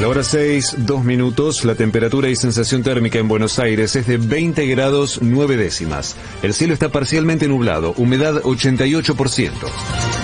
La hora 6, 2 minutos. La temperatura y sensación térmica en Buenos Aires es de 20 grados 9 décimas. El cielo está parcialmente nublado, humedad 88%.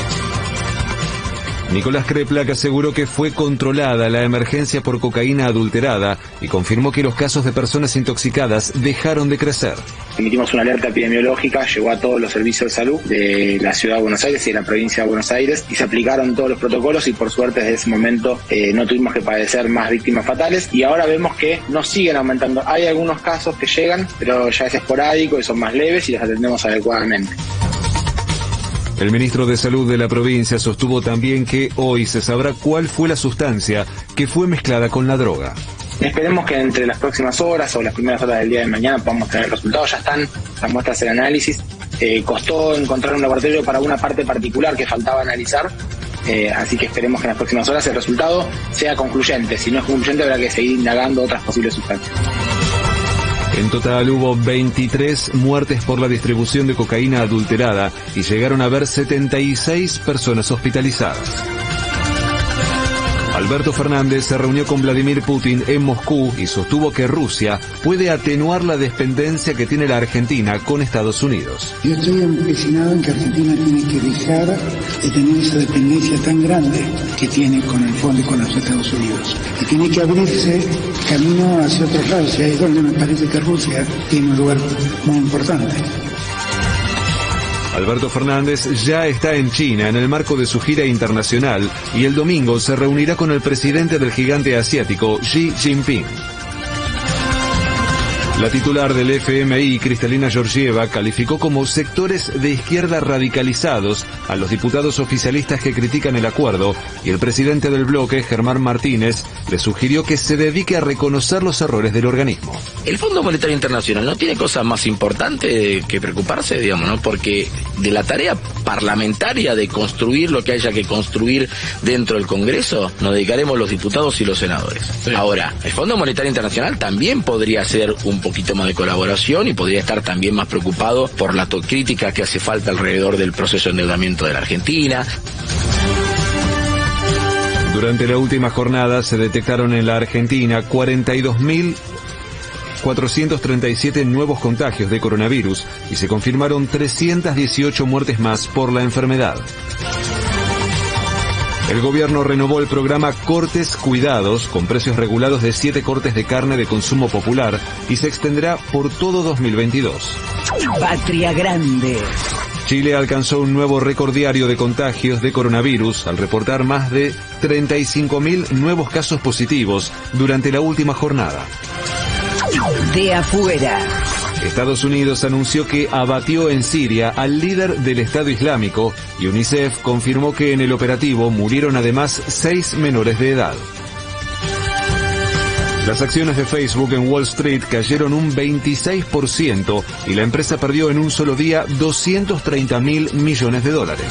Nicolás Kreplak aseguró que fue controlada la emergencia por cocaína adulterada y confirmó que los casos de personas intoxicadas dejaron de crecer. Emitimos una alerta epidemiológica, llegó a todos los servicios de salud de la ciudad de Buenos Aires y de la provincia de Buenos Aires y se aplicaron todos los protocolos y por suerte desde ese momento eh, no tuvimos que padecer más víctimas fatales y ahora vemos que no siguen aumentando. Hay algunos casos que llegan, pero ya es esporádico y son más leves y los atendemos adecuadamente. El ministro de Salud de la provincia sostuvo también que hoy se sabrá cuál fue la sustancia que fue mezclada con la droga. Esperemos que entre las próximas horas o las primeras horas del día de mañana podamos tener resultados. Ya están las muestras en análisis. Eh, costó encontrar un laboratorio para una parte particular que faltaba analizar. Eh, así que esperemos que en las próximas horas el resultado sea concluyente. Si no es concluyente, habrá que seguir indagando otras posibles sustancias. En total hubo 23 muertes por la distribución de cocaína adulterada y llegaron a haber 76 personas hospitalizadas. Alberto Fernández se reunió con Vladimir Putin en Moscú y sostuvo que Rusia puede atenuar la dependencia que tiene la Argentina con Estados Unidos. Yo estoy empecinado en que Argentina tiene que dejar de tener esa dependencia tan grande que tiene con el fondo y con los Estados Unidos. Y tiene que abrirse camino hacia otros lados. Y ahí es donde me parece que Rusia tiene un lugar muy importante. Alberto Fernández ya está en China en el marco de su gira internacional y el domingo se reunirá con el presidente del gigante asiático Xi Jinping. La titular del FMI, Cristalina Georgieva, calificó como sectores de izquierda radicalizados a los diputados oficialistas que critican el acuerdo y el presidente del bloque, Germán Martínez, le sugirió que se dedique a reconocer los errores del organismo. El Fondo Monetario Internacional no tiene cosa más importante que preocuparse, digamos, ¿no? Porque de la tarea parlamentaria de construir lo que haya que construir dentro del Congreso, nos dedicaremos los diputados y los senadores. Ahora, el Fondo Monetario Internacional también podría ser un poquito más de colaboración y podría estar también más preocupado por la crítica que hace falta alrededor del proceso de endeudamiento de la Argentina. Durante la última jornada se detectaron en la Argentina 42.437 nuevos contagios de coronavirus y se confirmaron 318 muertes más por la enfermedad. El gobierno renovó el programa Cortes Cuidados con precios regulados de 7 cortes de carne de consumo popular y se extenderá por todo 2022. Patria Grande. Chile alcanzó un nuevo récord diario de contagios de coronavirus al reportar más de 35.000 nuevos casos positivos durante la última jornada. De afuera. Estados Unidos anunció que abatió en Siria al líder del Estado Islámico y UNICEF confirmó que en el operativo murieron además seis menores de edad. Las acciones de Facebook en Wall Street cayeron un 26% y la empresa perdió en un solo día 230 mil millones de dólares.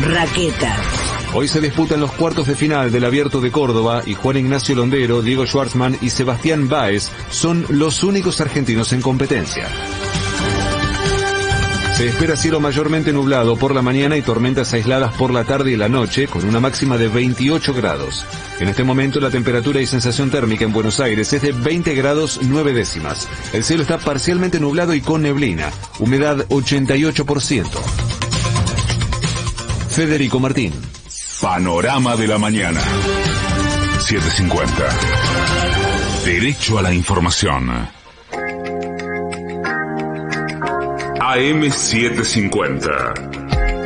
Raqueta. Hoy se disputan los cuartos de final del Abierto de Córdoba y Juan Ignacio Londero, Diego Schwartzman y Sebastián Báez son los únicos argentinos en competencia. Se espera cielo mayormente nublado por la mañana y tormentas aisladas por la tarde y la noche, con una máxima de 28 grados. En este momento la temperatura y sensación térmica en Buenos Aires es de 20 grados 9 décimas. El cielo está parcialmente nublado y con neblina. Humedad 88%. Federico Martín. Panorama de la mañana. 750. Derecho a la información. AM750.